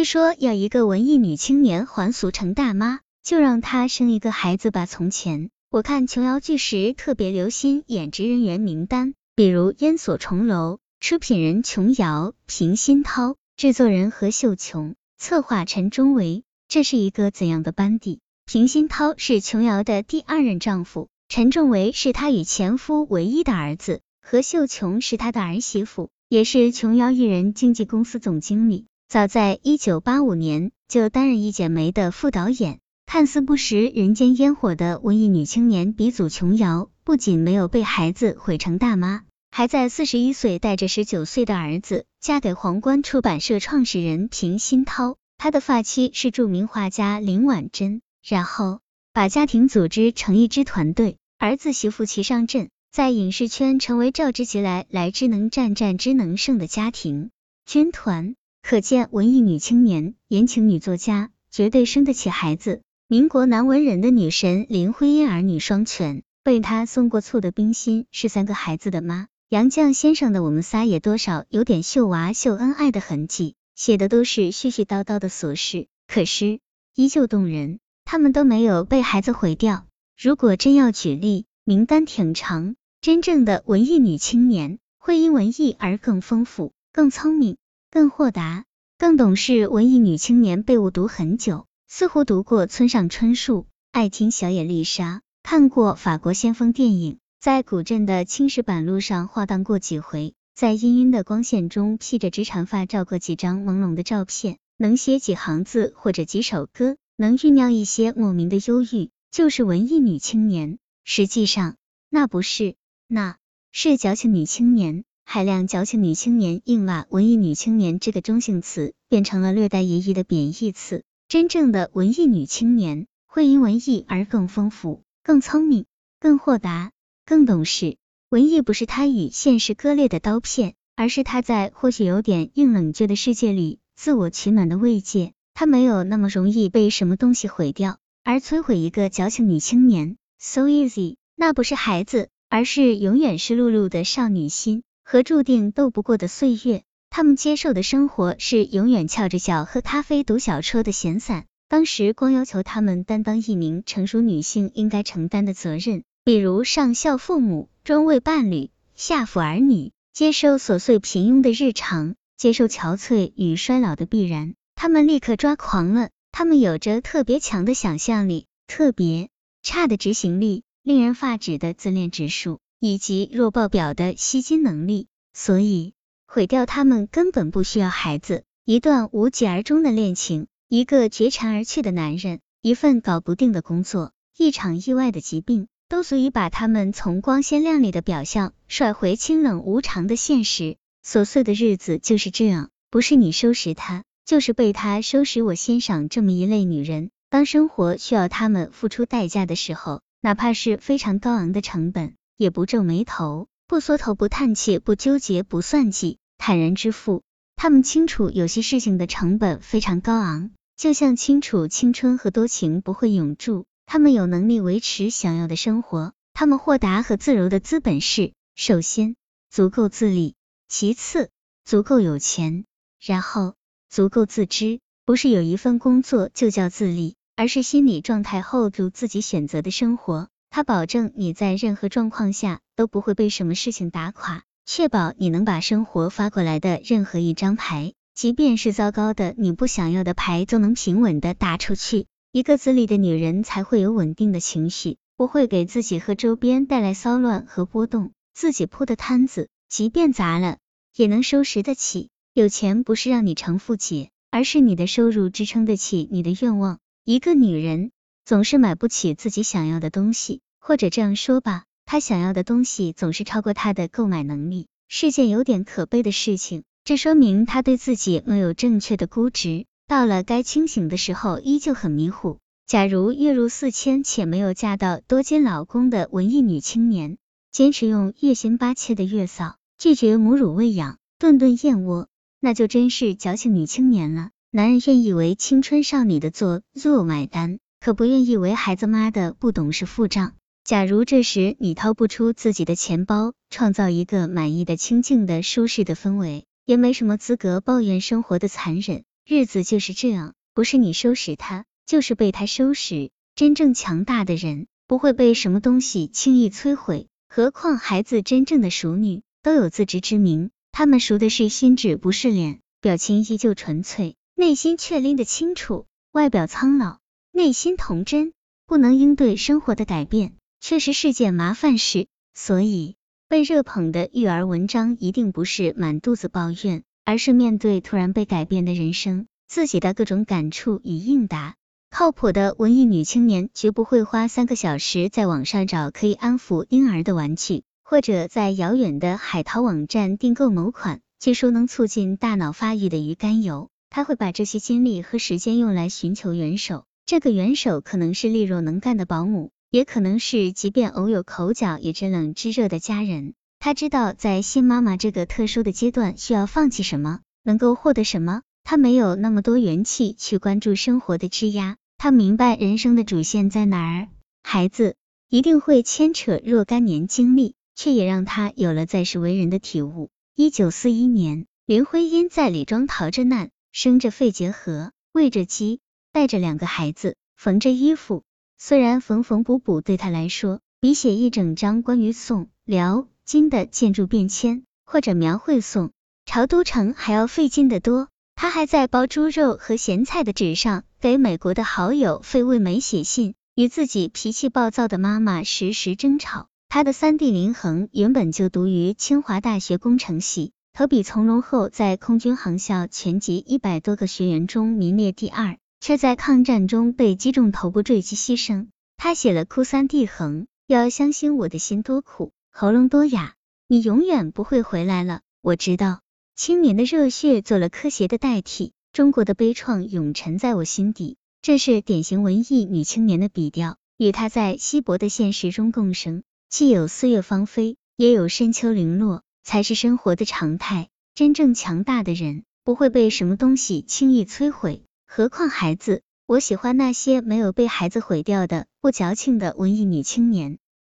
据说要一个文艺女青年还俗成大妈，就让她生一个孩子吧。从前我看琼瑶剧时特别留心演职人员名单，比如烟锁重楼，出品人琼瑶、平鑫涛，制作人何秀琼，策划陈忠维，这是一个怎样的班底？平鑫涛是琼瑶的第二任丈夫，陈仲维是她与前夫唯一的儿子，何秀琼是她的儿媳妇，也是琼瑶艺人经纪公司总经理。早在一九八五年就担任《一剪梅》的副导演，看似不食人间烟火的文艺女青年鼻祖琼瑶，不仅没有被孩子毁成大妈，还在四十一岁带着十九岁的儿子嫁给皇冠出版社创始人平鑫涛，他的发妻是著名画家林婉珍，然后把家庭组织成一支团队，儿子媳妇齐上阵，在影视圈成为召之即来，来之能战，战之能胜的家庭军团。可见文艺女青年、言情女作家，绝对生得起孩子。民国男文人的女神林徽因儿女双全，被她送过醋的冰心是三个孩子的妈。杨绛先生的我们仨也多少有点秀娃秀恩爱的痕迹，写的都是絮絮叨叨的琐事，可是依旧动人。他们都没有被孩子毁掉。如果真要举例，名单挺长。真正的文艺女青年，会因文艺而更丰富、更聪明。更豁达、更懂事，文艺女青年被误读很久，似乎读过村上春树，爱听小野丽莎，看过法国先锋电影，在古镇的青石板路上晃荡过几回，在氤氲的光线中披着直长发照过几张朦胧的照片，能写几行字或者几首歌，能酝酿一些莫名的忧郁，就是文艺女青年。实际上，那不是，那是矫情女青年。海量矫情女青年硬把文艺女青年这个中性词变成了略带揶揄的贬义词。真正的文艺女青年会因文艺而更丰富、更聪明、更豁达、更懂事。文艺不是她与现实割裂的刀片，而是她在或许有点硬冷倔的世界里自我取暖的慰藉。她没有那么容易被什么东西毁掉，而摧毁一个矫情女青年，so easy。那不是孩子，而是永远湿漉漉的少女心。和注定斗不过的岁月，他们接受的生活是永远翘着脚喝咖啡、读小说的闲散。当时光要求他们担当一名成熟女性应该承担的责任，比如上孝父母、中为伴侣、下抚儿女，接受琐碎平庸的日常，接受憔悴与衰老的必然，他们立刻抓狂了。他们有着特别强的想象力，特别差的执行力，令人发指的自恋指数。以及弱爆表的吸金能力，所以毁掉他们根本不需要孩子。一段无疾而终的恋情，一个绝尘而去的男人，一份搞不定的工作，一场意外的疾病，都足以把他们从光鲜亮丽的表象甩回清冷无常的现实。琐碎的日子就是这样，不是你收拾他，就是被他收拾。我欣赏这么一类女人，当生活需要他们付出代价的时候，哪怕是非常高昂的成本。也不皱眉头，不缩头，不叹气，不纠结，不算计，坦然支付。他们清楚有些事情的成本非常高昂，就像清楚青春和多情不会永驻。他们有能力维持想要的生活。他们豁达和自由的资本是：首先足够自立，其次足够有钱，然后足够自知。不是有一份工作就叫自立，而是心理状态 hold 住自己选择的生活。他保证你在任何状况下都不会被什么事情打垮，确保你能把生活发过来的任何一张牌，即便是糟糕的你不想要的牌，都能平稳的打出去。一个自立的女人才会有稳定的情绪，不会给自己和周边带来骚乱和波动。自己铺的摊子，即便砸了，也能收拾得起。有钱不是让你成富姐，而是你的收入支撑得起你的愿望。一个女人。总是买不起自己想要的东西，或者这样说吧，他想要的东西总是超过他的购买能力，是件有点可悲的事情。这说明他对自己没有正确的估值，到了该清醒的时候依旧很迷糊。假如月入四千且没有嫁到多金老公的文艺女青年，坚持用月薪八千的月嫂，拒绝母乳喂养，顿顿燕窝，那就真是矫情女青年了。男人愿意为青春少女的做做买单。可不愿意为孩子妈的不懂事付账。假如这时你掏不出自己的钱包，创造一个满意的、清静的、舒适的氛围，也没什么资格抱怨生活的残忍。日子就是这样，不是你收拾他，就是被他收拾。真正强大的人不会被什么东西轻易摧毁，何况孩子真正的熟女都有自知之明，他们熟的是心智，不是脸，表情依旧纯粹，内心却拎得清楚，外表苍老，内心童真，不能应对生活的改变，确实是件麻烦事。所以被热捧的育儿文章一定不是满肚子抱怨，而是面对突然被改变的人生，自己的各种感触与应答。靠谱的文艺女青年绝不会花三个小时在网上找可以安抚婴儿的玩具，或者在遥远的海淘网站订购某款据说能促进大脑发育的鱼肝油。她会把这些精力和时间用来寻求援手，这个元首可能是利落能干的保姆，也可能是即便偶有口角也知冷知热的家人。他知道在新妈妈这个特殊的阶段需要放弃什么，能够获得什么。他没有那么多元气去关注生活的枝桠。他明白人生的主线在哪儿，孩子一定会牵扯若干年经历，却也让他有了在世为人的体悟。一九四一年，林徽因在李庄逃着难，生着肺结核，喂着鸡，带着两个孩子，缝着衣服。虽然缝缝补补对他来说，比写一整章关于宋、辽、金的建筑变迁，或者描绘宋朝都城还要费劲得多。他还在包猪肉和咸菜的纸上给美国的好友费慰梅写信，与自己脾气暴躁的妈妈时时争吵。他的三弟林恒原本就读于清华大学工程系，投笔从戎后在空军航校全级一百多个学员中名列第二，却在抗战中被击中头部坠机牺牲。他写了《哭三弟恒》，要相信我的心多苦，喉咙多哑，你永远不会回来了，我知道。青年的热血做了科学的代替，中国的悲怆永沉在我心底。这是典型文艺女青年的笔调，与她在稀薄的现实中共生。既有四月芳菲，也有深秋零落，才是生活的常态。真正强大的人，不会被什么东西轻易摧毁，何况孩子。我喜欢那些没有被孩子毁掉的不矫情的文艺女青年。